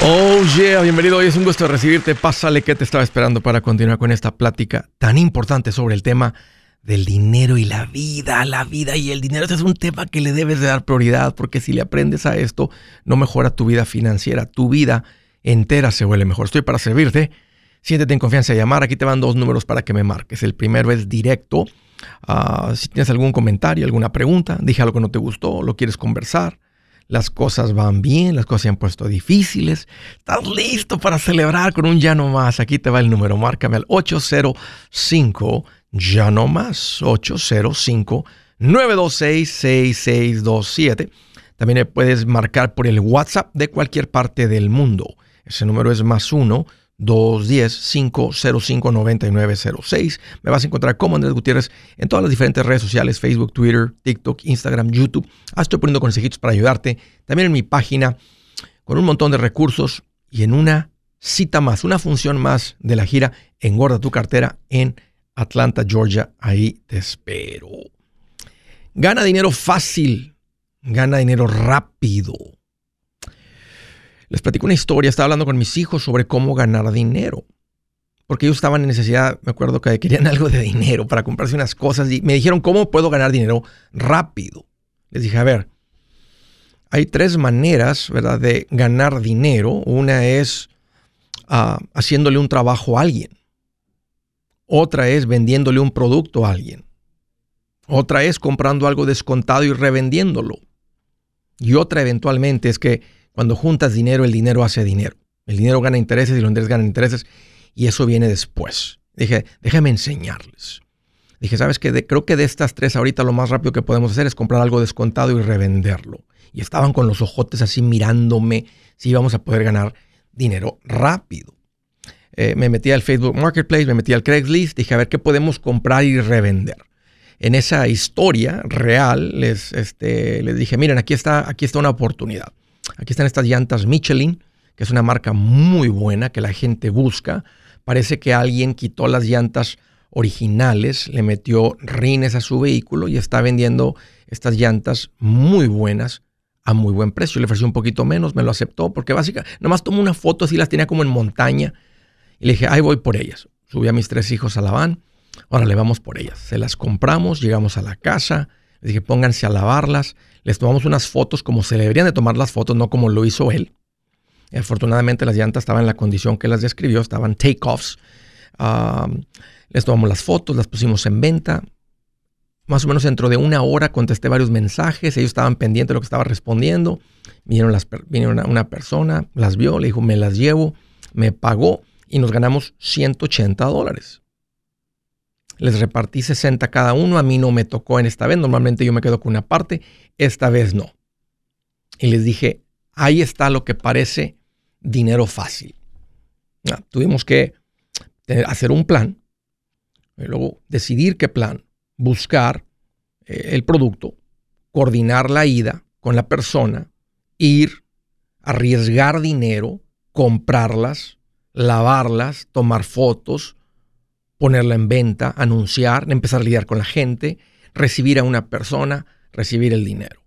Oh yeah, bienvenido. Hoy es un gusto recibirte. Pásale que te estaba esperando para continuar con esta plática tan importante sobre el tema del dinero y la vida, la vida y el dinero. Este es un tema que le debes de dar prioridad porque si le aprendes a esto, no mejora tu vida financiera, tu vida entera se vuelve mejor. Estoy para servirte. Siéntete en confianza de llamar. Aquí te van dos números para que me marques. El primero es directo. Ah, si tienes algún comentario, alguna pregunta, dije algo que no te gustó, lo quieres conversar las cosas van bien, las cosas se han puesto difíciles. Estás listo para celebrar con un ya no más. Aquí te va el número, márcame al 805 ya no más 805 926 6627. También puedes marcar por el WhatsApp de cualquier parte del mundo. Ese número es más uno 210-505-9906. Me vas a encontrar como Andrés Gutiérrez en todas las diferentes redes sociales, Facebook, Twitter, TikTok, Instagram, YouTube. Ah, estoy poniendo consejitos para ayudarte. También en mi página con un montón de recursos y en una cita más, una función más de la gira Engorda tu cartera en Atlanta, Georgia. Ahí te espero. Gana dinero fácil, gana dinero rápido. Les platico una historia, estaba hablando con mis hijos sobre cómo ganar dinero. Porque ellos estaban en necesidad, me acuerdo que querían algo de dinero para comprarse unas cosas y me dijeron, ¿cómo puedo ganar dinero rápido? Les dije, a ver, hay tres maneras, ¿verdad?, de ganar dinero. Una es ah, haciéndole un trabajo a alguien. Otra es vendiéndole un producto a alguien. Otra es comprando algo descontado y revendiéndolo. Y otra eventualmente es que cuando juntas dinero, el dinero hace dinero. El dinero gana intereses y los intereses ganan intereses y eso viene después. Dije, déjame enseñarles. Dije, ¿sabes qué? creo que de estas tres ahorita lo más rápido que podemos hacer es comprar algo descontado y revenderlo. Y estaban con los ojotes así mirándome si íbamos a poder ganar dinero rápido. Eh, me metí al Facebook Marketplace, me metí al Craigslist, dije, a ver qué podemos comprar y revender. En esa historia real les, este, les dije, miren, aquí está, aquí está una oportunidad. Aquí están estas llantas Michelin, que es una marca muy buena que la gente busca. Parece que alguien quitó las llantas originales, le metió rines a su vehículo y está vendiendo estas llantas muy buenas a muy buen precio. Le ofrecí un poquito menos, me lo aceptó porque básicamente, nomás tomó una foto así, las tenía como en montaña y le dije, ahí voy por ellas. Subí a mis tres hijos a la van, ahora le vamos por ellas. Se las compramos, llegamos a la casa, les dije, pónganse a lavarlas. Les tomamos unas fotos como se deberían de tomar las fotos, no como lo hizo él. Afortunadamente las llantas estaban en la condición que las describió, estaban take-offs. les tomamos las fotos, las pusimos en venta. Más o menos dentro de una hora contesté varios mensajes, ellos estaban pendientes de lo que estaba respondiendo. Vinieron, vinieron una persona, las vio, le dijo, me las llevo, me pagó y nos ganamos 180 dólares les repartí 60 cada uno, a mí no me tocó en esta vez, normalmente yo me quedo con una parte, esta vez no. Y les dije, ahí está lo que parece dinero fácil. tuvimos que hacer un plan, y luego decidir qué plan, buscar eh, el producto, coordinar la ida con la persona, ir, arriesgar dinero, comprarlas, lavarlas, tomar fotos, ponerla en venta, anunciar, empezar a lidiar con la gente, recibir a una persona, recibir el dinero.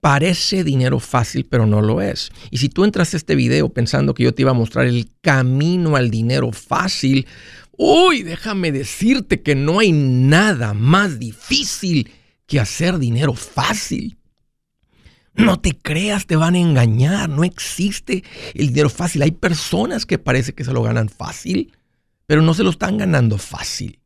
Parece dinero fácil, pero no lo es. Y si tú entras a este video pensando que yo te iba a mostrar el camino al dinero fácil, uy, déjame decirte que no hay nada más difícil que hacer dinero fácil. No te creas, te van a engañar, no existe el dinero fácil. Hay personas que parece que se lo ganan fácil pero no se lo están ganando fácil.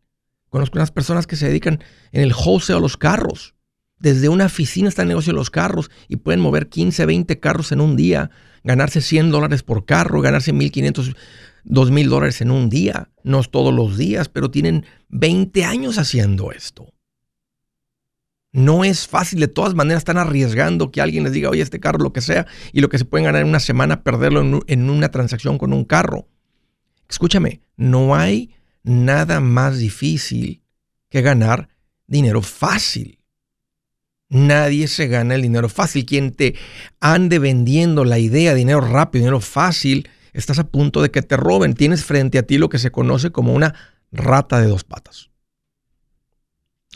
Conozco unas personas que se dedican en el wholesale a los carros. Desde una oficina está el negocio de los carros y pueden mover 15, 20 carros en un día, ganarse 100 dólares por carro, ganarse 1.500, 2.000 dólares en un día. No es todos los días, pero tienen 20 años haciendo esto. No es fácil, de todas maneras están arriesgando que alguien les diga, oye, este carro, lo que sea, y lo que se pueden ganar en una semana, perderlo en una transacción con un carro. Escúchame, no hay nada más difícil que ganar dinero fácil. Nadie se gana el dinero fácil. Quien te ande vendiendo la idea de dinero rápido, dinero fácil, estás a punto de que te roben. Tienes frente a ti lo que se conoce como una rata de dos patas.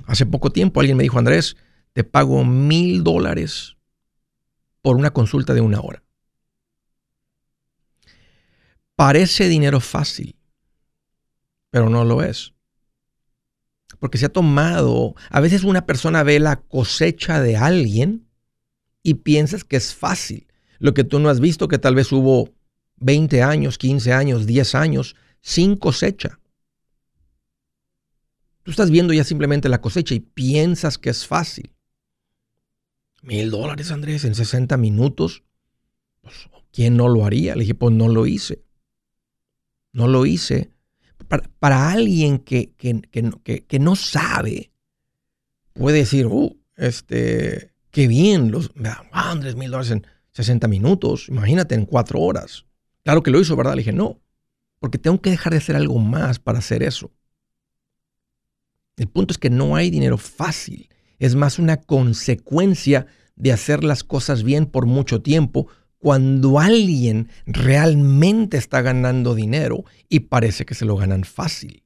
Hace poco tiempo alguien me dijo, Andrés, te pago mil dólares por una consulta de una hora. Parece dinero fácil, pero no lo es. Porque se ha tomado, a veces una persona ve la cosecha de alguien y piensas que es fácil. Lo que tú no has visto, que tal vez hubo 20 años, 15 años, 10 años sin cosecha. Tú estás viendo ya simplemente la cosecha y piensas que es fácil. Mil dólares, Andrés, en 60 minutos. Pues, ¿Quién no lo haría? Le dije, pues no lo hice. No lo hice. Para, alguien que, que, no sabe, puede decir, uh, este, qué bien, los, ah, Andrés, mil dólares en 60 minutos, imagínate en cuatro horas. Claro que lo hizo, ¿verdad? Le dije, no, porque tengo que dejar de hacer algo más para hacer eso. El punto es que no hay dinero fácil, es más una consecuencia de hacer las cosas bien por mucho tiempo cuando alguien realmente está ganando dinero y parece que se lo ganan fácil.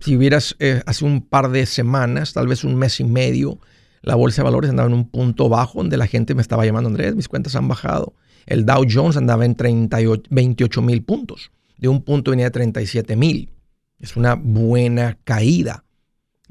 Si hubieras eh, hace un par de semanas, tal vez un mes y medio, la bolsa de valores andaba en un punto bajo donde la gente me estaba llamando, Andrés, mis cuentas han bajado. El Dow Jones andaba en 38, 28 mil puntos. De un punto venía de 37 mil. Es una buena caída.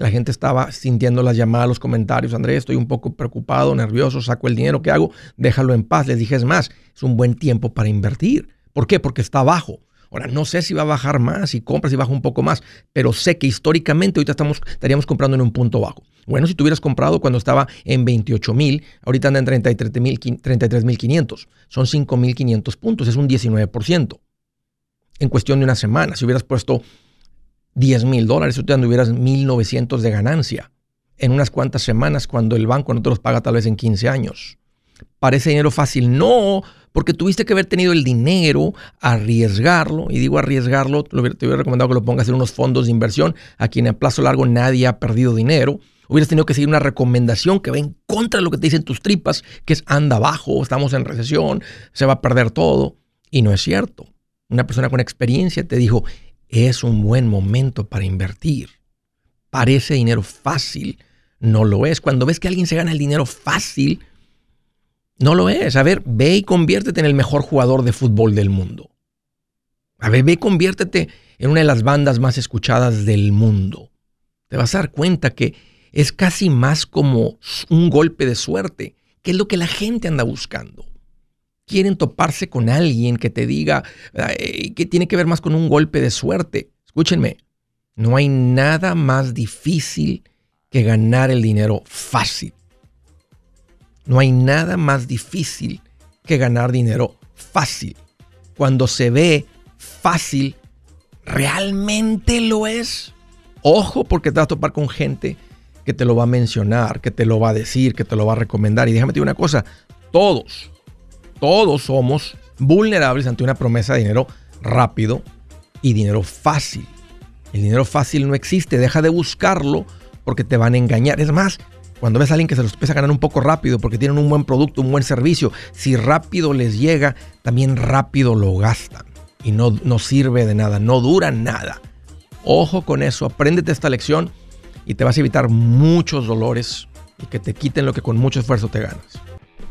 La gente estaba sintiendo las llamadas, los comentarios. Andrés, estoy un poco preocupado, nervioso, saco el dinero, ¿qué hago? Déjalo en paz. Les dije, es más, es un buen tiempo para invertir. ¿Por qué? Porque está bajo. Ahora, no sé si va a bajar más, si compras y baja un poco más, pero sé que históricamente ahorita estamos, estaríamos comprando en un punto bajo. Bueno, si tú hubieras comprado cuando estaba en 28 mil, ahorita anda en 33 mil 500. Son 5 mil 500 puntos, es un 19%. En cuestión de una semana, si hubieras puesto 10 mil dólares, tú te anduvieras 1.900 de ganancia en unas cuantas semanas cuando el banco no te los paga tal vez en 15 años. ¿Parece dinero fácil? No, porque tuviste que haber tenido el dinero, arriesgarlo, y digo arriesgarlo, te hubiera recomendado que lo pongas en unos fondos de inversión, a quien a plazo largo nadie ha perdido dinero. Hubieras tenido que seguir una recomendación que va en contra de lo que te dicen tus tripas, que es anda abajo, estamos en recesión, se va a perder todo. Y no es cierto. Una persona con experiencia te dijo, es un buen momento para invertir. Parece dinero fácil, no lo es. Cuando ves que alguien se gana el dinero fácil, no lo es. A ver, ve y conviértete en el mejor jugador de fútbol del mundo. A ver, ve y conviértete en una de las bandas más escuchadas del mundo. Te vas a dar cuenta que es casi más como un golpe de suerte, que es lo que la gente anda buscando. Quieren toparse con alguien que te diga que tiene que ver más con un golpe de suerte. Escúchenme, no hay nada más difícil que ganar el dinero fácil. No hay nada más difícil que ganar dinero fácil. Cuando se ve fácil, ¿realmente lo es? Ojo porque te vas a topar con gente que te lo va a mencionar, que te lo va a decir, que te lo va a recomendar. Y déjame decir una cosa, todos, todos somos vulnerables ante una promesa de dinero rápido y dinero fácil. El dinero fácil no existe, deja de buscarlo porque te van a engañar. Es más, cuando ves a alguien que se los empieza a ganar un poco rápido porque tienen un buen producto, un buen servicio, si rápido les llega, también rápido lo gastan. Y no, no sirve de nada, no dura nada. Ojo con eso, apréndete esta lección y te vas a evitar muchos dolores y que te quiten lo que con mucho esfuerzo te ganas.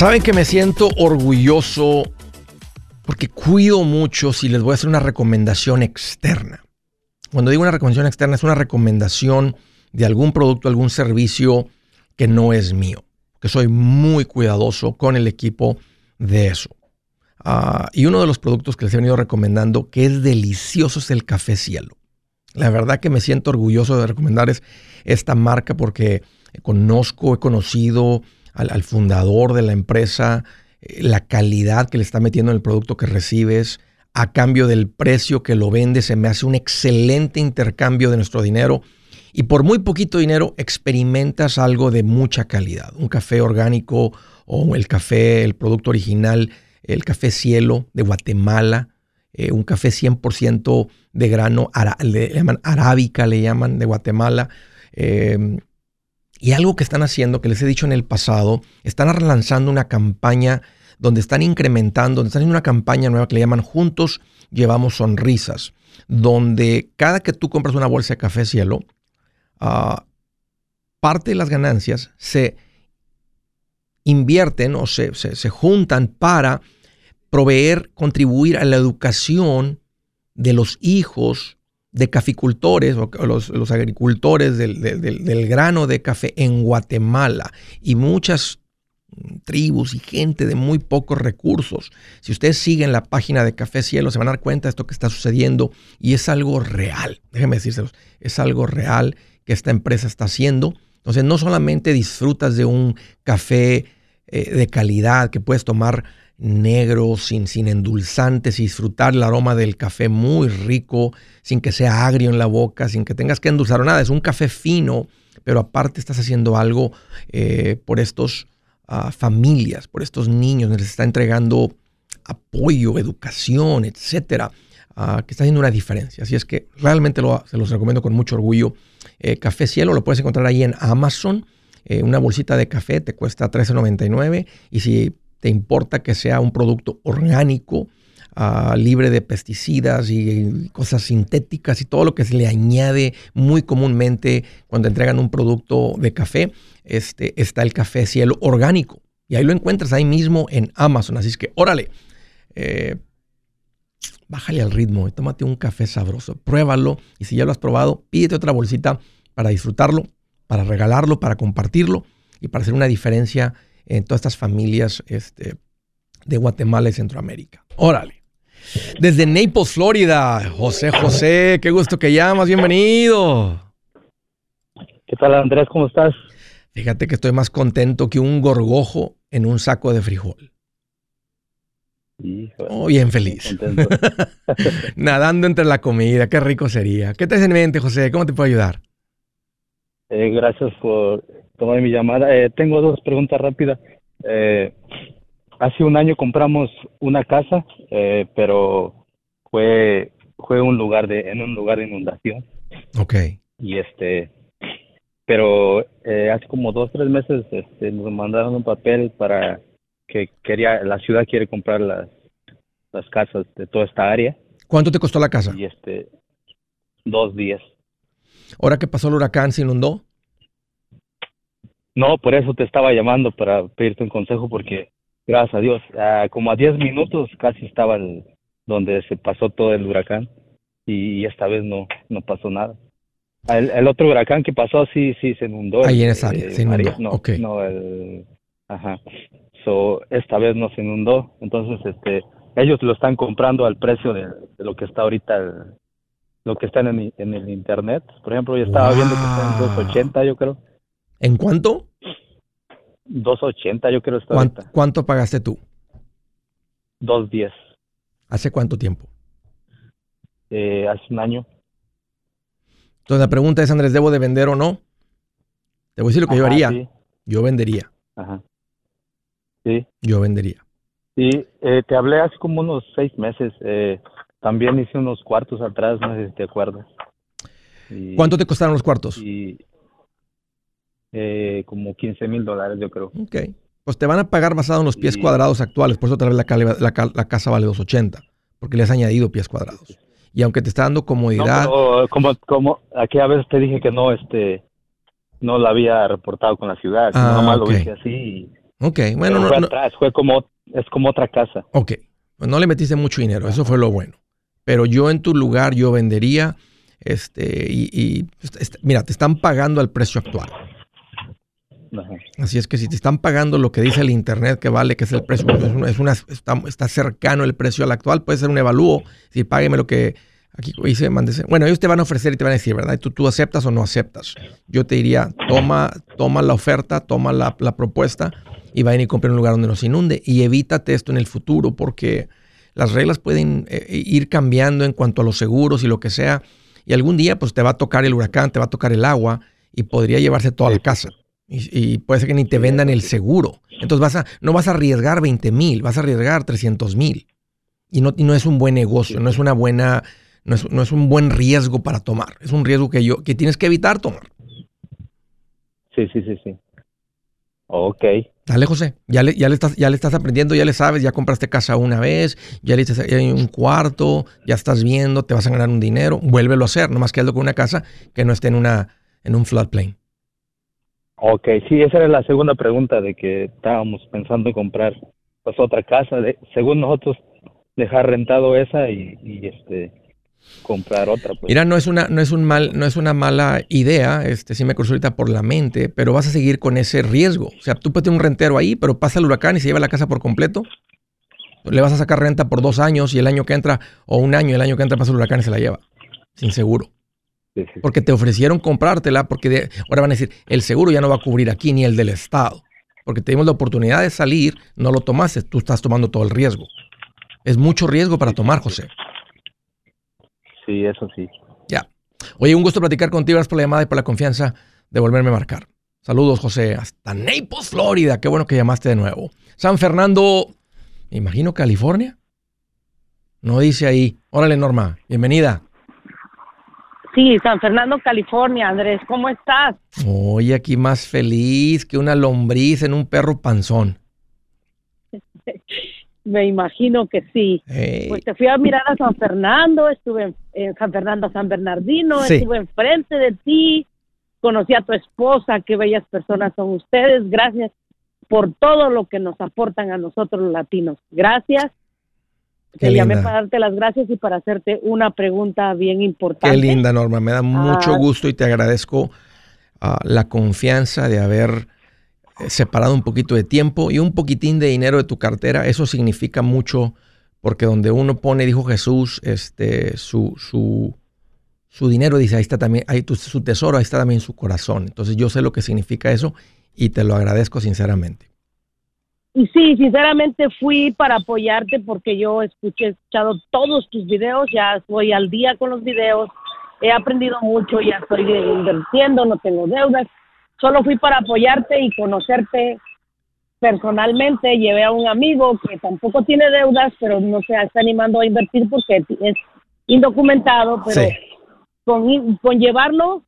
Saben que me siento orgulloso porque cuido mucho si les voy a hacer una recomendación externa. Cuando digo una recomendación externa es una recomendación de algún producto, algún servicio que no es mío. Que soy muy cuidadoso con el equipo de eso. Ah, y uno de los productos que les he venido recomendando que es delicioso es el café cielo. La verdad que me siento orgulloso de recomendar esta marca porque conozco, he conocido, al, fundador de la empresa, eh, la calidad que le está metiendo en el producto que recibes, a cambio del precio que lo vende, se me hace un excelente intercambio de nuestro dinero. Y por muy poquito dinero experimentas algo de mucha calidad. Un café orgánico o el café, el producto original, el café cielo de Guatemala, eh, un café 100% de grano, le llaman arábica, le llaman de Guatemala. Eh, y algo que están haciendo, que les he dicho en el pasado, están relanzando una campaña donde están incrementando, donde están haciendo una campaña nueva que le llaman Juntos Llevamos Sonrisas, donde cada que tú compras una bolsa de café cielo, ah, parte de las ganancias se invierten o se, se juntan para proveer, contribuir a la educación de los hijos de caficultores o los, agricultores del, grano de café en Guatemala y muchas tribus y gente de muy pocos recursos. Si ustedes siguen la página de Café Cielo, se van a dar cuenta de esto que está sucediendo y es algo real. Déjenme decírselos, es algo real que esta empresa está haciendo. Entonces, no solamente disfrutas de un café eh, de calidad que puedes tomar negro, sin, sin endulzantes y disfrutar el aroma del café muy rico, sin que sea agrio en la boca, sin que tengas que endulzar o nada. Es un café fino, pero aparte estás haciendo algo eh, por estos ah, familias, por estos niños, les está entregando apoyo, educación, etcétera, ah, que está haciendo una diferencia. Así es que realmente lo, se los recomiendo con mucho orgullo. Eh, café Cielo lo puedes encontrar ahí en Amazon. Eh, una bolsita de café te cuesta $13.99 y si te importa que sea un producto orgánico, ah, libre de pesticidas y cosas sintéticas y todo lo que se le añade muy comúnmente cuando entregan un producto de café, este, está el café cielo orgánico. Y ahí lo encuentras ahí mismo en Amazon. Así es que, órale, eh, bájale al ritmo y tómate un café sabroso. Pruébalo y si ya lo has probado, pídete otra bolsita para disfrutarlo, para regalarlo, para compartirlo y para hacer una diferencia en todas estas familias este, de Guatemala y Centroamérica. Órale. Desde Naples, Florida, José José, qué gusto que llamas, bienvenido. ¿Qué tal Andrés? ¿Cómo estás? Fíjate que estoy más contento que un gorgojo en un saco de frijol. oh, bien feliz. Nadando entre la comida, qué rico sería. ¿Qué te hace en mente, José? ¿Cómo te puedo ayudar? Eh, gracias por tomar mi llamada. Eh, tengo dos preguntas rápidas. Eh, hace un año compramos una casa, pero fue fue un lugar de en un lugar de inundación. Ok. Y este, pero hace como dos tres meses este, nos mandaron un papel para que quería la ciudad quiere comprar las las casas de toda esta área. ¿Cuánto te costó la casa? Y este, dos días. ¿Ahora que pasó el huracán se inundó? No, por eso te estaba llamando para pedirte un consejo porque Gracias a Dios. Ah, como a 10 minutos casi estaba el, donde se pasó todo el huracán y, esta vez no, no pasó nada. El, el, otro huracán que pasó sí, sí se inundó. Ahí en esa área, eh, se inundó. no, no, el, ajá. So, esta vez no se inundó. Entonces, este, ellos lo están comprando al precio de, lo que está ahorita, lo que está en el, en el internet. Por ejemplo, yo estaba viendo que está en 280, yo creo. ¿En cuánto? 280, yo creo. Está ¿Cuánto, ¿Cuánto pagaste tú? 210. ¿Hace cuánto tiempo? Eh, hace un año. Entonces la pregunta es, Andrés, ¿debo de vender o no? Te voy a decir lo que yo haría. Yo vendería. Ajá. Sí. Yo vendería. Sí, eh, te hablé hace como unos seis meses. Eh, también hice unos cuartos atrás, no sé si te acuerdas. ¿Cuánto te costaron los cuartos? Y, eh, como 15 mil dólares, yo creo. Ok. Pues te van a pagar basado en los pies cuadrados actuales. Por eso otra vez la, la, casa vale 280. Porque le has añadido pies cuadrados. Y aunque te está dando comodidad. No, como, como aquí a veces te dije que no, este, no la había reportado con la ciudad. Ah, nomás lo hice así. ok, bueno. fue atrás, fue como, es como otra casa. Ok. Pues no le metiste mucho dinero. Eso fue lo bueno. Pero yo en tu lugar, yo vendería. Este, y, y este, mira, te están pagando al precio actual. Así es que si te están pagando lo que dice el internet que vale, que es el precio, es una, está, cercano el precio al actual, puede ser un evalúo, si págueme lo que aquí dice, Bueno, ellos te van a ofrecer y te van a decir, ¿verdad? Tú, tú aceptas o no aceptas. Yo te diría, toma, toma la oferta, toma la, propuesta y vayan y compren un lugar donde no se inunde y evítate esto en el futuro porque las reglas pueden eh, ir cambiando en cuanto a los seguros y lo que sea. Y algún día pues te va a tocar el huracán, te va a tocar el agua y podría llevarse toda la casa. Y, puede ser que ni te vendan el seguro. Entonces vas a, no vas a arriesgar 20 mil, vas a arriesgar 300 mil. Y no, no es un buen negocio, no es una buena, no es, no es, un buen riesgo para tomar. Es un riesgo que yo, que tienes que evitar tomar. Sí, sí, sí, sí. Ok. Dale, José. Ya le, ya le, estás, ya le estás aprendiendo, ya le sabes, ya compraste casa una vez, ya le hiciste un cuarto, ya estás viendo, te vas a ganar un dinero, vuélvelo a hacer, nomás que hazlo con una casa que no esté en una, en un floodplain. Ok, sí, esa era la segunda pregunta de que estábamos pensando en comprar pues otra casa, de, según nosotros dejar rentado esa y, este comprar otra. Pues. Mira, no es una no es un mal no es una mala idea, este sí me cruzó ahorita por la mente, pero vas a seguir con ese riesgo. O sea, tú puedes tener un rentero ahí, pero pasa el huracán y se lleva la casa por completo. Le vas a sacar renta por dos años y el año que entra o un año, el año que entra pasa el huracán y se la lleva sin seguro. Porque te ofrecieron comprártela, porque ahora van a decir, el seguro ya no va a cubrir aquí ni el del Estado. Porque tenemos la oportunidad de salir, no lo tomaste, tú estás tomando todo el riesgo. Es mucho riesgo para tomar, José. Sí, eso sí. Ya. Oye, un gusto platicar contigo, gracias por la llamada y por la confianza de volverme a marcar. Saludos, José, hasta Naples, Florida. Qué bueno que llamaste de nuevo. San Fernando, me imagino California. No dice ahí. Órale, Norma, bienvenida. Sí, San Fernando, California. Andrés, ¿cómo estás? Hoy aquí más feliz que una lombriz en un perro panzón. Me imagino que sí. Pues te fui a mirar a San Fernando, estuve en, San Fernando, San Bernardino, estuve enfrente de ti, conocí a tu esposa, qué bellas personas son ustedes. Gracias por todo lo que nos aportan a nosotros los latinos. Gracias te llamé para darte las gracias y para hacerte una pregunta bien importante. Qué linda, Norma. Me da mucho ah. gusto y te agradezco ah, la confianza de haber eh, separado un poquito de tiempo y un poquitín de dinero de tu cartera. Eso significa mucho porque donde uno pone, dijo Jesús, este, su, su, su dinero, dice, ahí está también, ahí tu, su tesoro, ahí está también su corazón. Entonces yo sé lo que significa eso y te lo agradezco sinceramente. Y sí, sinceramente fui para apoyarte porque yo escuché, he escuchado todos tus videos, ya estoy al día con los videos, he aprendido mucho, ya estoy invirtiendo, no tengo deudas. Solo fui para apoyarte y conocerte personalmente. Llevé a un amigo que tampoco tiene deudas, pero no se está animando a invertir porque es indocumentado, pero con, con llevarlo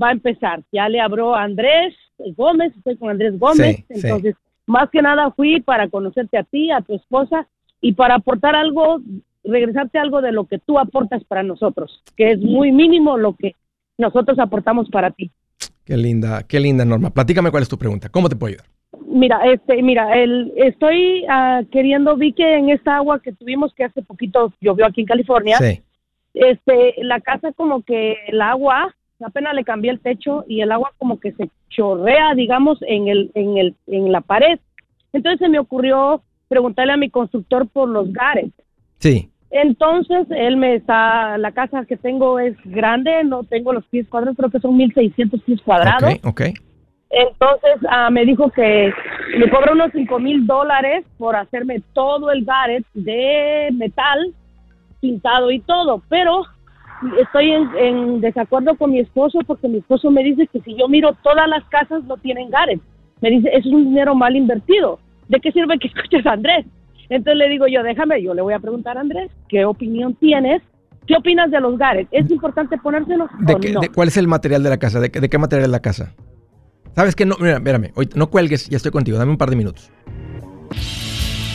va a empezar. Ya le habló a Andrés Gómez, estoy con Andrés Gómez, entonces más que nada fui para conocerte a ti, a tu esposa y para aportar algo, regresarte algo de lo que tú aportas para nosotros, que es muy mínimo lo que nosotros aportamos para ti. Qué linda, qué linda Norma. Platícame cuál es tu pregunta. ¿Cómo te puedo ayudar? mira, este, mira, el, estoy ah, queriendo, vi que en esta agua que tuvimos que hace poquito llovió aquí en California, Sí. este, la casa como que el agua, apenas le cambié el techo y el agua como que se chorrea, digamos, en el, en el, en la pared. Entonces se me ocurrió preguntarle a mi constructor por los gares. Sí. Entonces él me está, la casa que tengo es grande, no tengo los pies cuadrados, creo que son 1600 pies cuadrados. Ok, ok. Entonces ah, me dijo que me cobra unos cinco mil dólares por hacerme todo el garret de metal, pintado y todo, pero estoy en, en desacuerdo con mi esposo porque mi esposo me dice que si yo miro todas las casas no tienen garret. Me dice, eso es un dinero mal invertido. ¿De qué sirve que escuches a Andrés? Entonces le digo yo, déjame, yo le voy a preguntar a Andrés, ¿qué opinión tienes? ¿Qué opinas de los garret? ¿Es importante ponérselos ¿De o qué- no? de- ¿Cuál es el material de la casa? ¿De, qué- de qué material es la casa? ¿Sabes qué? No, mira, espérame. no cuelgues, ya estoy contigo. Dame un par de minutos.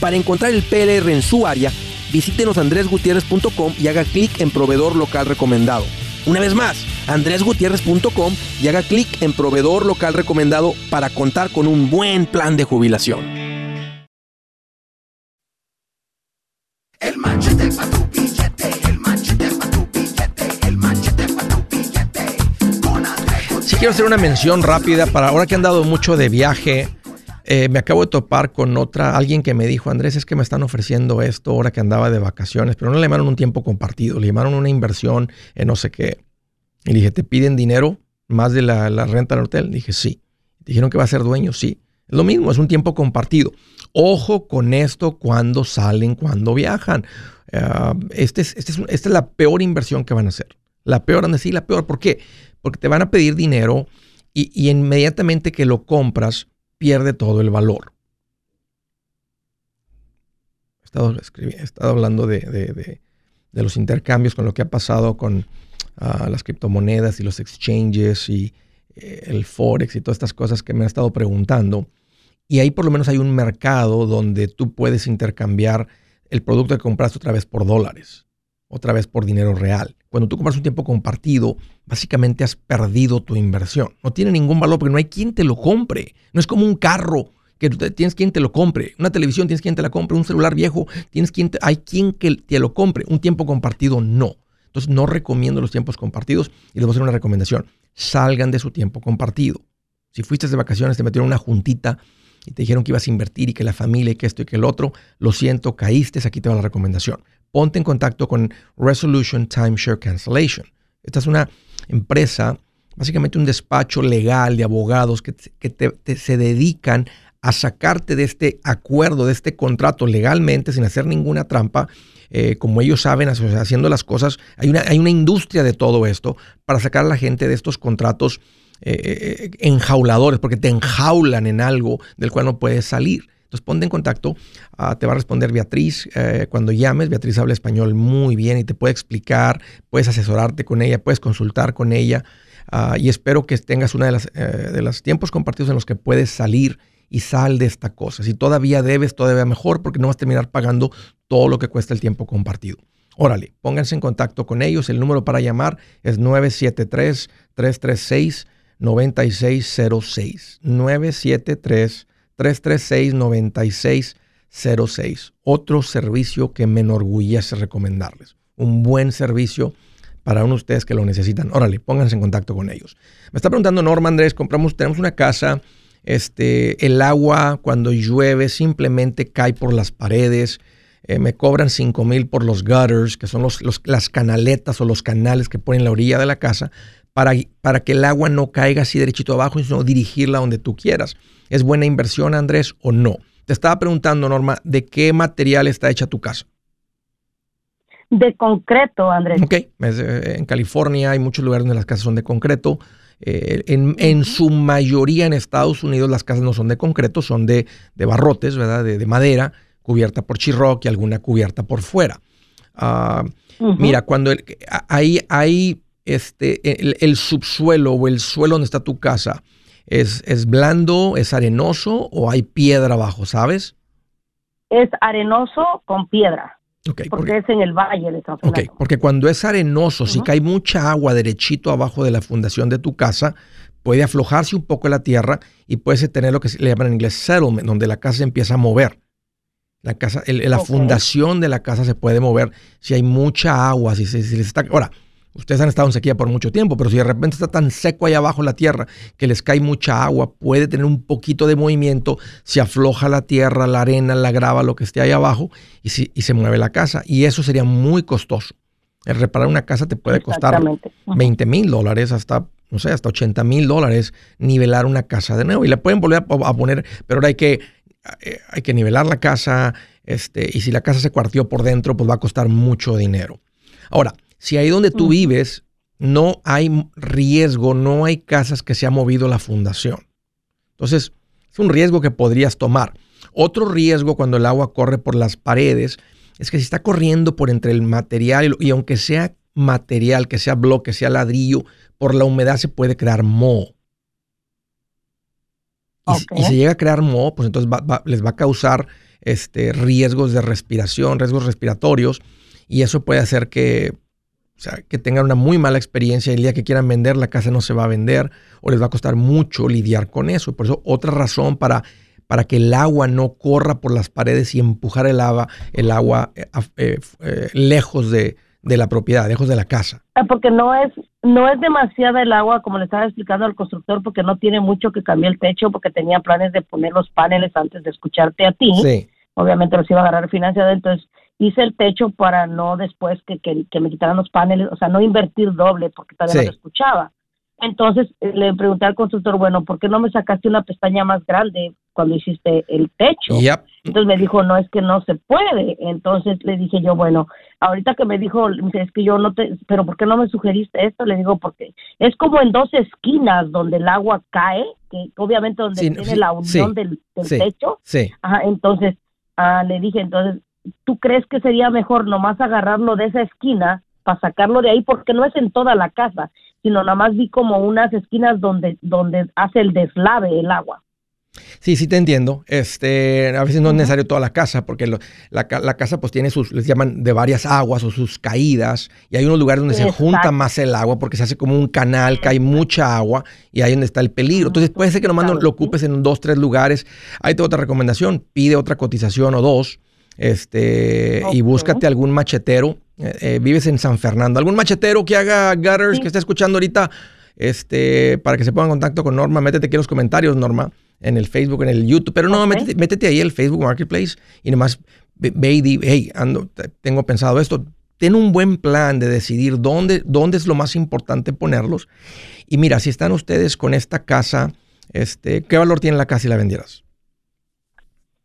Para encontrar el PLR en su área, visítenos andresgutierrez.com y haga clic en proveedor local recomendado. Una vez más, andresgutierrez.com y haga clic en proveedor local recomendado para contar con un buen plan de jubilación. Sí quiero hacer una mención rápida para ahora que han dado mucho de viaje. Eh, me acabo de topar con otra, alguien que me dijo, Andrés, es que me están ofreciendo esto ahora que andaba de vacaciones, pero no le llamaron un tiempo compartido, le llamaron una inversión en no sé qué. Y dije, ¿te piden dinero más de la, renta del hotel? Dije, sí. Dijeron que va a ser dueño, sí. Lo mismo, es un tiempo compartido. Ojo con esto cuando salen, cuando viajan. Ah, este es, este es esta es la peor inversión que van a hacer. La peor, han decir la peor. ¿Por qué? Porque te van a pedir dinero y, y inmediatamente que lo compras, pierde todo el valor. He estado, he estado hablando de los intercambios con lo que ha pasado con ah, las criptomonedas y los exchanges y eh, el forex y todas estas cosas que me han estado preguntando. Y ahí por lo menos hay un mercado donde tú puedes intercambiar el producto que compraste otra vez por dólares, otra vez por dinero real. Cuando tú compras un tiempo compartido, básicamente has perdido tu inversión. No tiene ningún valor porque no hay quien te lo compre. No es como un carro que tienes quien te lo compre. Una televisión tienes quien te la compre. Un celular viejo tienes quien te- hay quien que te lo compre. Un tiempo compartido no. Entonces no recomiendo los tiempos compartidos y les voy a hacer una recomendación. Salgan de su tiempo compartido. Si fuiste de vacaciones, te metieron una juntita y te dijeron que ibas a invertir y que la familia y que esto y que el otro, lo siento, caíste, aquí te va la recomendación. Ponte en contacto con Resolution Timeshare Cancellation. Esta es una empresa, básicamente un despacho legal de abogados que, que se dedican a sacarte de este acuerdo, de este contrato legalmente, sin hacer ninguna trampa, eh, como ellos saben, haciendo las cosas. Hay una, hay una industria de todo esto para sacar a la gente de estos contratos eh, eh, enjauladores, porque te enjaulan en algo del cual no puedes salir. Entonces ponte en contacto, ah, te va a responder Beatriz eh, cuando llames. Beatriz habla español muy bien y te puede explicar, puedes asesorarte con ella, puedes consultar con ella. ah, y espero que tengas uno de, las, eh, de los tiempos compartidos en los que puedes salir y sal de esta cosa. Si todavía debes, todavía mejor, porque no vas a terminar pagando todo lo que cuesta el tiempo compartido. Órale, pónganse en contacto con ellos. El número para llamar es 973-336-9606. 973-336-9606. Otro servicio que me enorgullece recomendarles. Un buen servicio para uno de ustedes que lo necesitan. Órale, pónganse en contacto con ellos. Me está preguntando Norma Andrés, compramos, tenemos una casa, este, el agua cuando llueve simplemente cae por las paredes. Eh, me cobran 5 mil por los gutters, que son los- las canaletas o los canales que ponen en la orilla de la casa, para, para que el agua no caiga así derechito abajo, sino dirigirla donde tú quieras. ¿Es buena inversión, Andrés, o no? Te estaba preguntando, Norma, ¿de qué material está hecha tu casa? De concreto, Andrés. Ok, eh, en California hay muchos lugares donde las casas son de concreto. Eh, en, su mayoría en Estados Unidos las casas no son de concreto, son de, barrotes, ¿verdad? De, madera, cubierta por chirroc y alguna cubierta por fuera. Ah, mira, cuando hay, hay este, el, subsuelo o el suelo donde está tu casa, ¿es, ¿es blando, es arenoso o hay piedra abajo, sabes? Es arenoso con piedra. porque, es en el valle de San Fernando. porque cuando es arenoso, si cae mucha agua derechito abajo de la fundación de tu casa, puede aflojarse un poco la tierra y puede tener lo que le llaman en inglés settlement, donde la casa se empieza a mover. La, casa, la fundación de la casa se puede mover si hay mucha agua, si, si, si está... Ahora, Ustedes han estado en sequía por mucho tiempo, pero si de repente está tan seco ahí abajo la tierra que les cae mucha agua, puede tener un poquito de movimiento, se afloja la tierra, la arena, la grava, lo que esté ahí abajo y, se mueve la casa. Y eso sería muy costoso. El reparar una casa te puede costar 20 mil dólares hasta, no sé, hasta 80 mil dólares nivelar una casa de nuevo. Y le pueden volver a, poner, pero ahora hay que, eh, hay que nivelar la casa, este, y si la casa se cuartió por dentro, pues va a costar mucho dinero. Ahora, si ahí donde tú vives no hay riesgo, no hay casas que se ha movido la fundación. Entonces, es un riesgo que podrías tomar. Otro riesgo cuando el agua corre por las paredes es que si está corriendo por entre el material y, aunque sea material, que sea bloque, sea ladrillo, por la humedad se puede crear moho. Y, si llega a crear moho, pues entonces les va a causar este, riesgos de respiración, riesgos respiratorios, y eso puede hacer que o sea, que tengan una muy mala experiencia. El día que quieran vender, la casa no se va a vender o les va a costar mucho lidiar con eso. Por eso, otra razón para, para que el agua no corra por las paredes y empujar el agua, el agua eh, eh, eh, lejos de, la propiedad, lejos de la casa. Ah, porque no es, no es demasiada el agua, como le estaba explicando al constructor, porque no tiene mucho que cambiar el techo, porque tenía planes de poner los paneles antes de escucharte a ti. Sí. Obviamente los iba a agarrar financiado, entonces hice el techo para no después que, que, me quitaran los paneles, o sea, no invertir doble porque todavía no lo escuchaba. Entonces eh, le pregunté al constructor, bueno, ¿por qué no me sacaste una pestaña más grande cuando hiciste el techo? Entonces me dijo, no, es que no se puede. Entonces le dije yo, bueno, ahorita que me dijo, es que yo no te, pero ¿por qué no me sugeriste esto? Le digo, porque es como en dos esquinas donde el agua cae, que obviamente donde tiene la unión del, techo. Sí. Ajá, entonces ah, le dije, entonces ¿tú crees que sería mejor nomás agarrarlo de esa esquina para sacarlo de ahí? Porque no es en toda la casa, sino nada más vi como unas esquinas donde, donde hace el deslave el agua. Sí, sí te entiendo. Este, a veces no es necesario toda la casa, porque la, casa pues tiene sus, les llaman de varias aguas o sus caídas, y hay unos lugares donde se junta más el agua porque se hace como un canal, que hay mucha agua y ahí donde está el peligro. Entonces puede ser que nomás lo ocupes en dos, tres lugares. Ahí te otra recomendación, pide otra cotización o dos este, y búscate algún machetero. Eh, eh, vives en San Fernando. Algún machetero que haga gutters, que esté escuchando ahorita, este, para que se ponga en contacto con Norma. Métete aquí en los comentarios, Norma, en el Facebook, en el YouTube. Pero no, métete, métete, ahí el Facebook Marketplace y nomás ve y di, hey, ando, tengo pensado esto. Ten un buen plan de decidir dónde, dónde es lo más importante ponerlos. Y mira, si están ustedes con esta casa, este, ¿qué valor tiene la casa si la vendieras?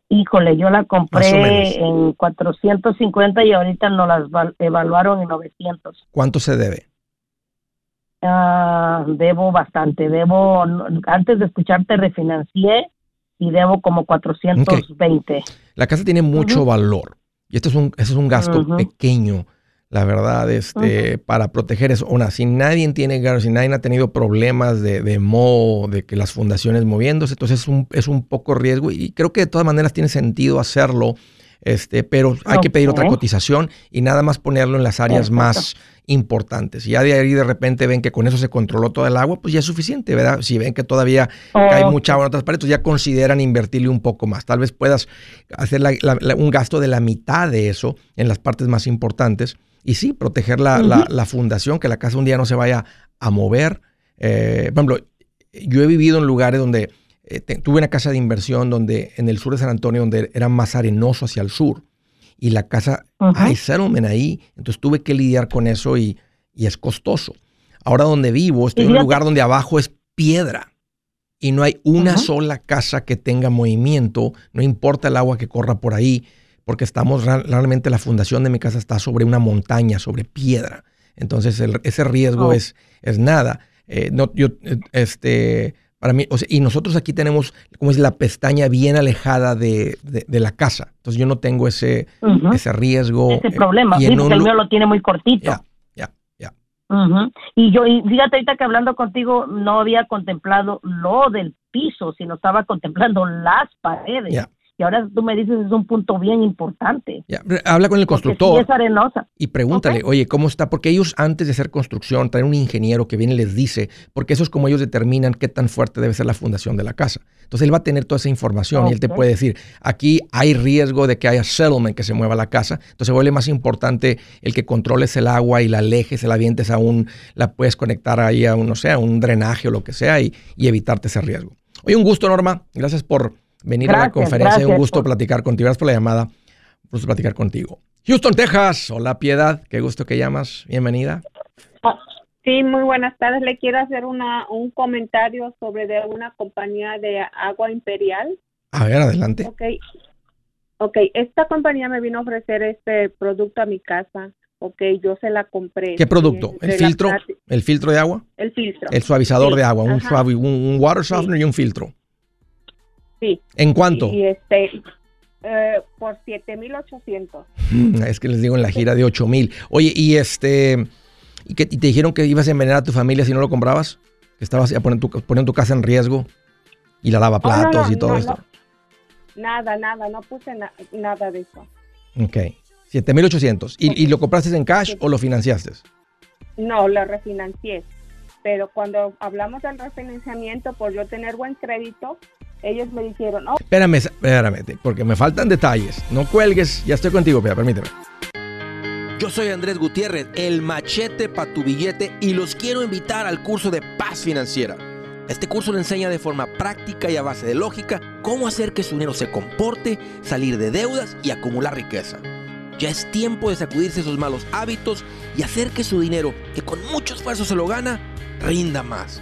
Híjole, yo la compré en 450 y ahorita nos las evaluaron en 900. ¿Cuánto se debe? Ah, debo bastante, debo, antes de escucharte refinancié y debo como 420. La casa tiene mucho valor y esto es un, es un gasto pequeño la verdad, este, para proteger eso. Una, si nadie tiene, si nadie ha tenido problemas de, de mo, de que las fundaciones moviéndose, entonces es un, es un poco riesgo y creo que de todas maneras tiene sentido hacerlo, este, pero hay que pedir otra cotización y nada más ponerlo en las áreas más importantes. Y ya de ahí de repente ven que con eso se controló todo el agua, pues ya es suficiente, ¿verdad? Si ven que todavía cae mucha agua en otras partes, pues ya consideran invertirle un poco más. Tal vez puedas hacer un gasto de la mitad de eso en las partes más importantes y sí, proteger la, la, fundación, que la casa un día no se vaya a mover. Eh, por ejemplo, yo he vivido en lugares donde eh, tuve una casa de inversión donde en el sur de San Antonio, donde era más arenoso hacia el sur. Y la casa, hay settlement ahí. Entonces tuve que lidiar con eso y, y es costoso. Ahora donde vivo, estoy en un lugar donde abajo es piedra. y no hay una sola casa que tenga movimiento, no importa el agua que corra por ahí, porque estamos realmente la fundación de mi casa está sobre una montaña, sobre piedra. Entonces ese riesgo oh. es, es nada. Eh, no, yo, eh, este, para mí, y nosotros aquí tenemos, como es la pestaña bien alejada de, la casa. Entonces yo no tengo ese, ese riesgo. Ese problema, sí, porque el mío lo tiene muy cortito. Ya, ya, ya. Y yo, y fíjate ahorita que hablando contigo, no había contemplado lo del piso, sino estaba contemplando las paredes. Y ahora tú me dices es un punto bien importante. habla con el constructor. es arenosa. Y pregúntale, oye, ¿cómo está? Porque ellos antes de hacer construcción traen un ingeniero que viene y les dice, porque eso es como ellos determinan qué tan fuerte debe ser la fundación de la casa. Entonces él va a tener toda esa información y él te puede decir, aquí hay riesgo de que haya settlement, que se mueva la casa. Entonces vuelve más importante el que controles el agua y la alejes, la avientes a un, la puedes conectar ahí a un, no sé, a un drenaje o lo que sea y, y evitarte ese riesgo. Oye, un gusto, Norma. Gracias por venir a la conferencia. Un gusto platicar contigo. Gracias por la llamada. Un gusto platicar contigo. Houston, Texas. Hola, Piedad. Qué gusto que llamas. Bienvenida. Ah, sí, muy buenas tardes. Le quiero hacer una, un comentario sobre de una compañía de agua imperial. A ver, adelante. Ok. Ok, esta compañía me vino a ofrecer este producto a mi casa. Ok, yo se la compré. ¿Qué producto? ¿El filtro? ¿El filtro de agua? El filtro. El suavizador de agua, un, un, water softener y un filtro. Sí. ¿En cuánto? Y este, eh, por 7,800. Mm, es que les digo en la gira de 8,000. Oye, y este, ¿y, que, te dijeron que ibas a envenenar a tu familia si no lo comprabas? Que estabas poniendo tu, poniendo tu casa en riesgo y la lavaplatos oh, y todo esto. Nada, nada, no puse nada de eso. Ok. 7,800. ¿Y, ¿Y lo compraste en cash o lo financiaste? No, lo refinancié. Pero cuando hablamos del refinanciamiento, por yo tener buen crédito, ellos me dijeron, oh. Espérame, espérame, porque me faltan detalles. No cuelgues, ya estoy contigo, pero permíteme. Yo soy Andrés Gutiérrez, el machete para tu billete, y los quiero invitar al curso de paz financiera. Este curso le enseña de forma práctica y a base de lógica cómo hacer que su dinero se comporte, salir de deudas y acumular riqueza. Ya es tiempo de sacudirse esos malos hábitos y hacer que su dinero, que con mucho esfuerzo se lo gana, rinda más.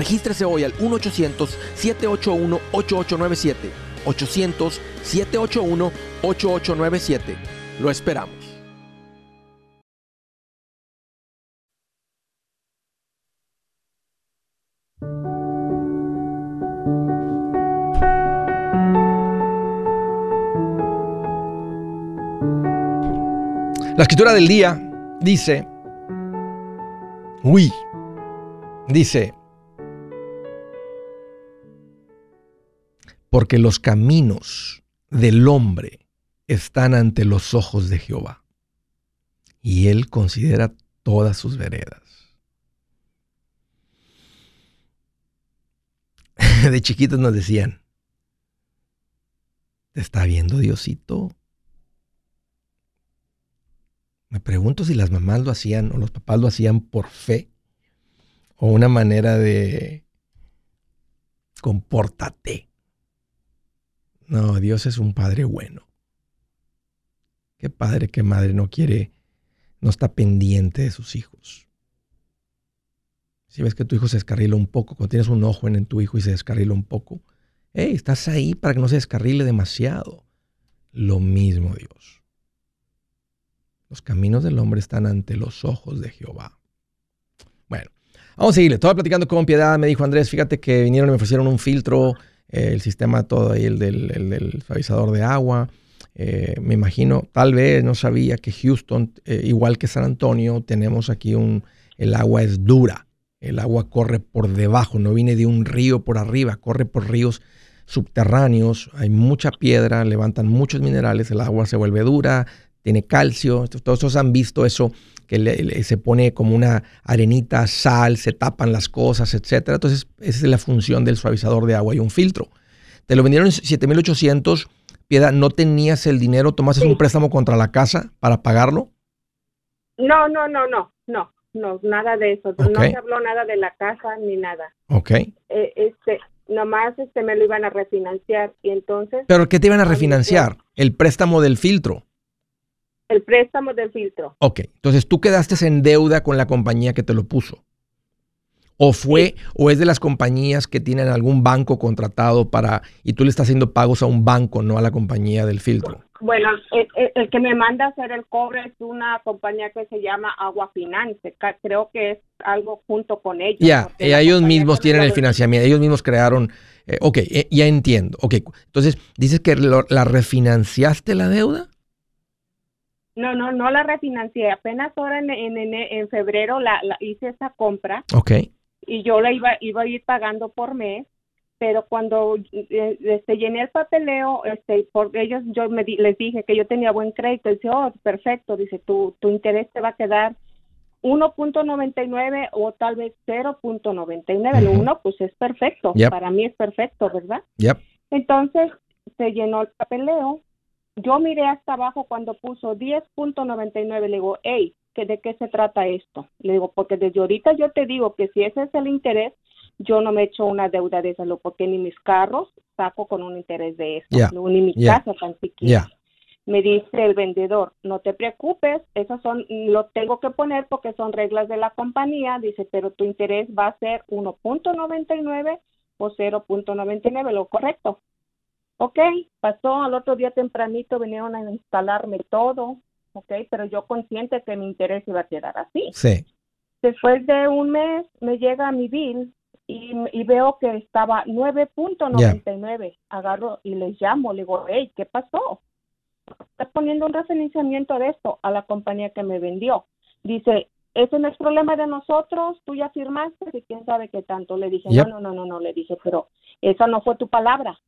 Regístrese hoy al 1-800-781-8897. 800-781-8897. Lo esperamos. La escritura del día dice, uy, dice, porque los caminos del hombre están ante los ojos de Jehová, y él considera todas sus veredas. De chiquitos nos decían, ¿te está viendo Diosito? Me pregunto si las mamás lo hacían o los papás lo hacían por fe o una manera de compórtate. No, Dios es un padre bueno. Qué padre, qué madre no quiere, no está pendiente de sus hijos. Si ves que tu hijo se descarrila un poco, cuando tienes un ojo en, tu hijo y se descarrila un poco, hey, estás ahí para que no se descarrile demasiado. Lo mismo Dios. Los caminos del hombre están ante los ojos de Jehová. Bueno, vamos a seguirle. Estaba platicando con piedad, me dijo Andrés, fíjate que vinieron y me ofrecieron un filtro el sistema todo ahí, el del, el suavizador de agua. Eh, me imagino, tal vez no sabía que Houston, eh, igual que San Antonio, tenemos aquí un, el agua es dura, el agua corre por debajo, no viene de un río por arriba, corre por ríos subterráneos, hay mucha piedra, levantan muchos minerales, el agua se vuelve dura, tiene calcio, todos han visto eso que se pone como una arenita, sal, se tapan las cosas, etcétera. Entonces, esa es la función del suavizador de agua y un filtro. Te lo vendieron en 7800 Piedad, ¿no tenías el dinero? ¿Tomaste un préstamo contra la casa para pagarlo? No, no, no, no, no, no, nada de eso. No se habló nada de la casa ni nada. Ok. Eh, este, nomás este me lo iban a refinanciar y entonces... ¿Pero qué te iban a refinanciar? El préstamo del filtro. El préstamo del filtro. Ok, entonces tú quedaste en deuda con la compañía que te lo puso. ¿O fue, o es de las compañías que tienen algún banco contratado para, y tú le estás haciendo pagos a un banco, no a la compañía del filtro? Bueno, el, que me manda a hacer el cobre es una compañía que se llama Agua Finance. Creo que es algo junto con ellos. Ya, ellos mismos tienen el financiamiento, ellos mismos crearon. Eh, ok, eh, ya entiendo. Ok, entonces, ¿dices que la refinanciaste la deuda? No, no, no la refinancié. Apenas ahora en, en, en febrero la, hice esa compra. Ok y yo la iba, iba a ir pagando por mes, pero cuando eh, este, llené el papeleo, este, por ellos yo me les dije que yo tenía buen crédito, dice, oh, perfecto, dice, tu, tu interés te va a quedar 1.99 o tal vez 0.99. Lo uno, pues es perfecto. Para mí es perfecto, ¿verdad? Entonces se llenó el papeleo. Yo miré hasta abajo cuando puso 10.99. Le digo, hey, que de qué se trata esto. Le digo, porque desde ahorita yo te digo que si ese es el interés, yo no me echo una deuda de salud, porque ni mis carros saco con un interés de eso, ni mi casa tan siquiera. Me dice el vendedor, no te preocupes, esos son, lo tengo que poner porque son reglas de la compañía, dice, pero tu interés va a ser 1.99 o 0.99, lo correcto. Ok, pasó al otro día tempranito, vinieron a instalarme todo, ¿ok? Pero yo consciente que mi interés iba a quedar así. Sí. Después de un mes me llega mi bill y, y veo que estaba 9.99. Agarro y les llamo, le digo, hey, ¿qué pasó? Estás poniendo un referenciamiento de esto a la compañía que me vendió. Dice, ese no es problema de nosotros, tú ya firmaste y quién sabe qué tanto. Le dije, no, no, no, no, no, le dije, pero esa no fue tu palabra.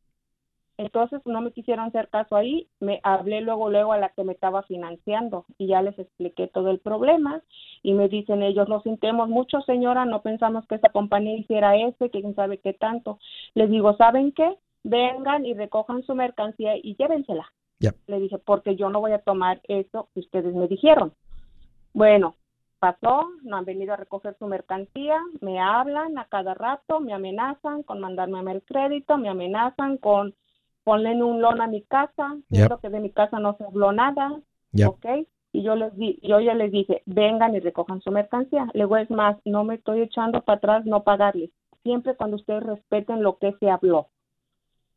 Entonces no me quisieron hacer caso ahí, me hablé luego luego a la que me estaba financiando y ya les expliqué todo el problema y me dicen ellos lo sintemos mucho señora, no pensamos que esta compañía hiciera eso, quién sabe qué tanto. Les digo, ¿saben qué? Vengan y recojan su mercancía y llévensela. Le dije, porque yo no voy a tomar eso que ustedes me dijeron. Bueno, pasó, no han venido a recoger su mercancía, me hablan a cada rato, me amenazan con mandarme el crédito, me amenazan con ponle un loan a mi casa, siento que de mi casa no se habló nada, ¿ok? Y yo les di, yo ya les dije, vengan y recojan su mercancía. Luego es más, no me estoy echando para atrás no pagarles. Siempre cuando ustedes respeten lo que se habló.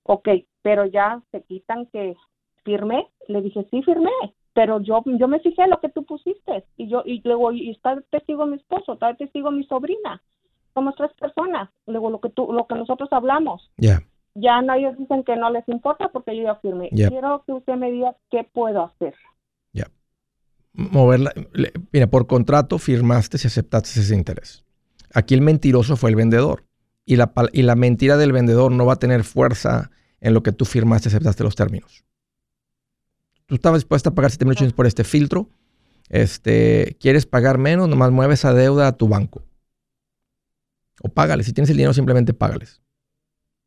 Ok, pero ya se quitan que firmé. Le dije, sí, firmé, pero yo yo me fijé lo que tú pusiste. Y yo, y luego, y está testigo mi esposo, está testigo mi sobrina. Somos tres personas. Luego, lo que tú, lo que nosotros hablamos. Ya ya no, ellos dicen que no les importa porque yo ya firmé. Quiero que usted me diga qué puedo hacer. Ya. Moverla. Mira, por contrato firmaste si aceptaste ese interés. Aquí el mentiroso fue el vendedor. Y la, y la mentira del vendedor no va a tener fuerza en lo que tú firmaste, aceptaste los términos. Tú estabas dispuesta a pagar 7 mil por este filtro. Este, ¿Quieres pagar menos? Nomás mueves esa deuda a tu banco. O págales. Si tienes el dinero, simplemente págales.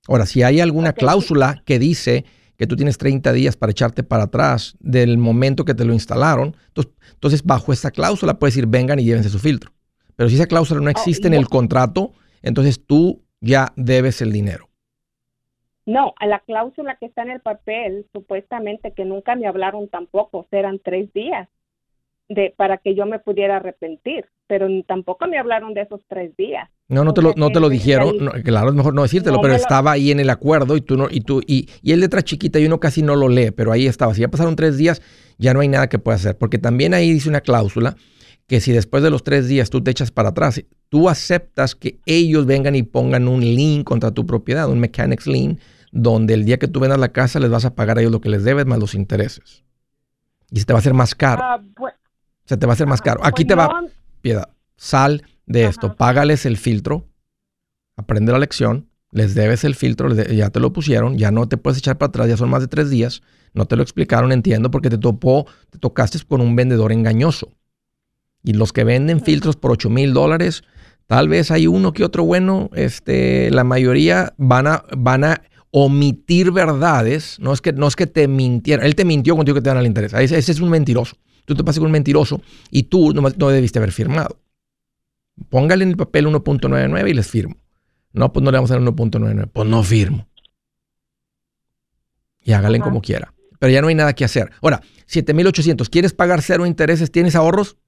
Ahora, si hay alguna cláusula que dice que tú tienes 30 días para echarte para atrás del momento que te lo instalaron, entonces, bajo esta cláusula puedes decir vengan y llévense su filtro. Pero si esa cláusula no oh, existe en el contrato, entonces tú ya debes el dinero. No, a la cláusula que está en el papel, supuestamente que nunca me hablaron tampoco, serán tres días de para que yo me pudiera arrepentir, pero tampoco me hablaron de esos tres días. No, no te lo, no te lo dijeron, claro, es mejor no decírtelo, pero estaba ahí en el acuerdo y tú no, y tú, y, y el letra chiquita y uno casi no lo lee, pero ahí estaba. Si ya pasaron tres días, ya no hay nada que pueda hacer, porque también ahí dice una cláusula que si después de los tres días tú te echas para atrás, tú aceptas que ellos vengan y pongan un lien contra tu propiedad, un mechanics lien, donde el día que tú vendas la casa les vas a pagar a ellos lo que les debes más los intereses. Y se te va a hacer más caro. Ah, se te va a hacer más caro. Aquí te va, piedad, sal de esto, págales el filtro, aprende la lección, les debes el filtro, ya te lo pusieron, ya no te puedes echar para atrás, ya son más de tres días, no te lo explicaron, entiendo, porque te topó, te tocaste con un vendedor engañoso. Y los que venden filtros por 8 mil dólares, tal vez hay uno que otro bueno, este, la mayoría van a, van a omitir verdades, no es que, no es que te mintiera, él te mintió contigo que te dan el interés, ese, ese es un mentiroso. Tú te pasas con un mentiroso y tú no, no debiste haber firmado. Póngale en el papel 1.99 y les firmo. No, pues no le vamos a dar 1.99. Pues no firmo. Y hágale como quiera. Pero ya no hay nada que hacer. Ahora, 7.800. ¿Quieres pagar cero intereses? ¿Tienes ahorros?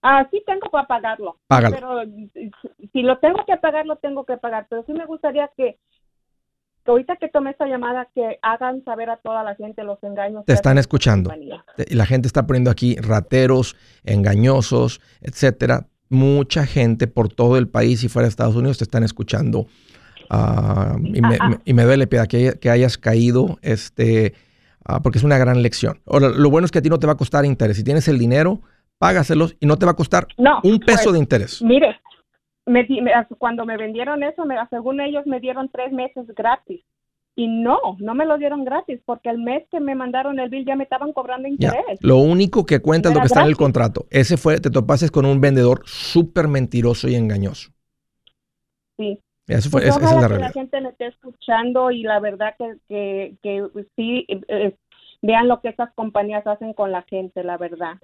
Ah, sí tengo para pagarlo. Págalo. Pero si lo tengo que pagar, lo tengo que pagar. Pero sí me gustaría que, que ahorita que tome esta llamada, que hagan saber a toda la gente los engaños. Te están escuchando. Y la gente está poniendo aquí rateros, engañosos, etcétera. Mucha gente por todo el país y fuera de Estados Unidos te están escuchando. Ah, y, me, me- y me duele, Piedad, que, que hayas caído, este, porque es una gran lección. Ahora, lo bueno es que a ti no te va a costar interés. Si tienes el dinero, págaselos y no te va a costar No, un peso pues, de interés. Mire, me me- cuando me vendieron eso, me, según ellos me dieron tres meses gratis. Y no, no me lo dieron gratis porque el mes que me mandaron el bill ya me estaban cobrando Ya. interés. Lo único que cuenta es lo que está en el contrato. Ese fue, te topaste con un vendedor súper mentiroso y engañoso. Sí. Eso fue, Pues esa, esa es la que la realidad. gente me esté escuchando y la verdad que, que, que sí eh, eh, vean lo que estas compañías hacen con la gente, la verdad.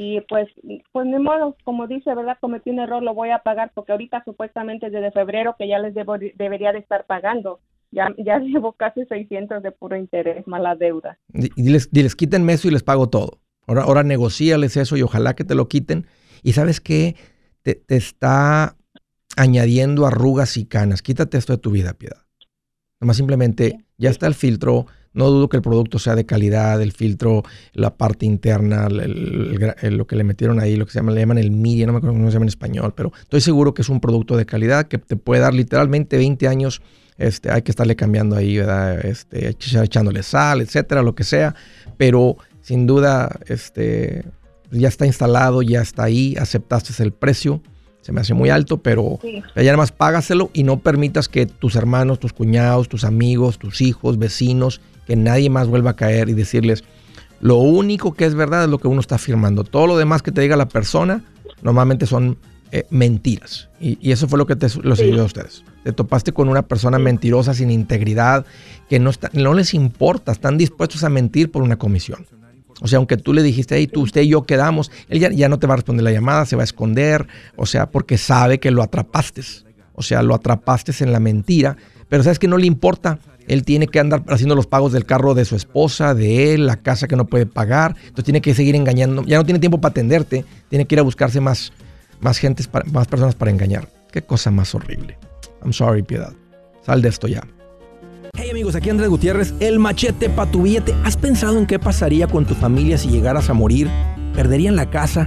Y pues, pues ni modo, como dice, ¿verdad? Cometí un error, lo voy a pagar porque ahorita supuestamente desde febrero que ya les debo, debería de estar pagando. Ya, ya llevo casi 600 de puro interés, mala deuda. Y Diles, diles, quítenme eso y les pago todo. Ahora, ahora negociales eso y ojalá que te lo quiten. Y sabes qué? Te, te está añadiendo arrugas y canas. Quítate esto de tu vida, Piedad. Nomás simplemente, ya está el filtro. No dudo que el producto sea de calidad, el filtro, la parte interna, el- el- el- el- lo que le metieron ahí, lo que se llama, le llaman el media, no me acuerdo cómo se llama en español, pero estoy seguro que es un producto de calidad que te puede dar literalmente 20 años. Este, hay que estarle cambiando ahí, ¿verdad? Este, ech- echándole sal, etcétera, lo que sea. Pero sin duda, este, ya está instalado, ya está ahí, aceptaste el precio. Se me hace muy alto, pero Sí. ya nada más págaselo y no permitas que tus hermanos, tus cuñados, tus amigos, tus hijos, vecinos, que nadie más vuelva a caer y decirles, lo único que es verdad es lo que uno está afirmando. Todo lo demás que te diga la persona normalmente son eh, mentiras. Y, y eso fue lo que te los ayudó a ustedes. Te topaste con una persona mentirosa, sin integridad, que no, está, no les importa, están dispuestos a mentir por una comisión. O sea, aunque tú le dijiste, hey, tú, usted y yo quedamos, él ya, ya no te va a responder la llamada, se va a esconder, o sea, porque sabe que lo atrapaste. O sea, lo atrapaste en la mentira, pero sabes que no le importa. Él tiene que andar haciendo los pagos del carro de su esposa, de él, la casa que no puede pagar. Entonces tiene que seguir engañando. Ya no tiene tiempo para atenderte. Tiene que ir a buscarse más, más más personas para engañar. Qué cosa más horrible. I'm sorry, Piedad. Sal de esto ya. Hey amigos, aquí Andrés Gutiérrez, el machete para tu billete. ¿Has pensado en qué pasaría con tu familia si llegaras a morir? ¿Perderían la casa?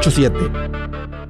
887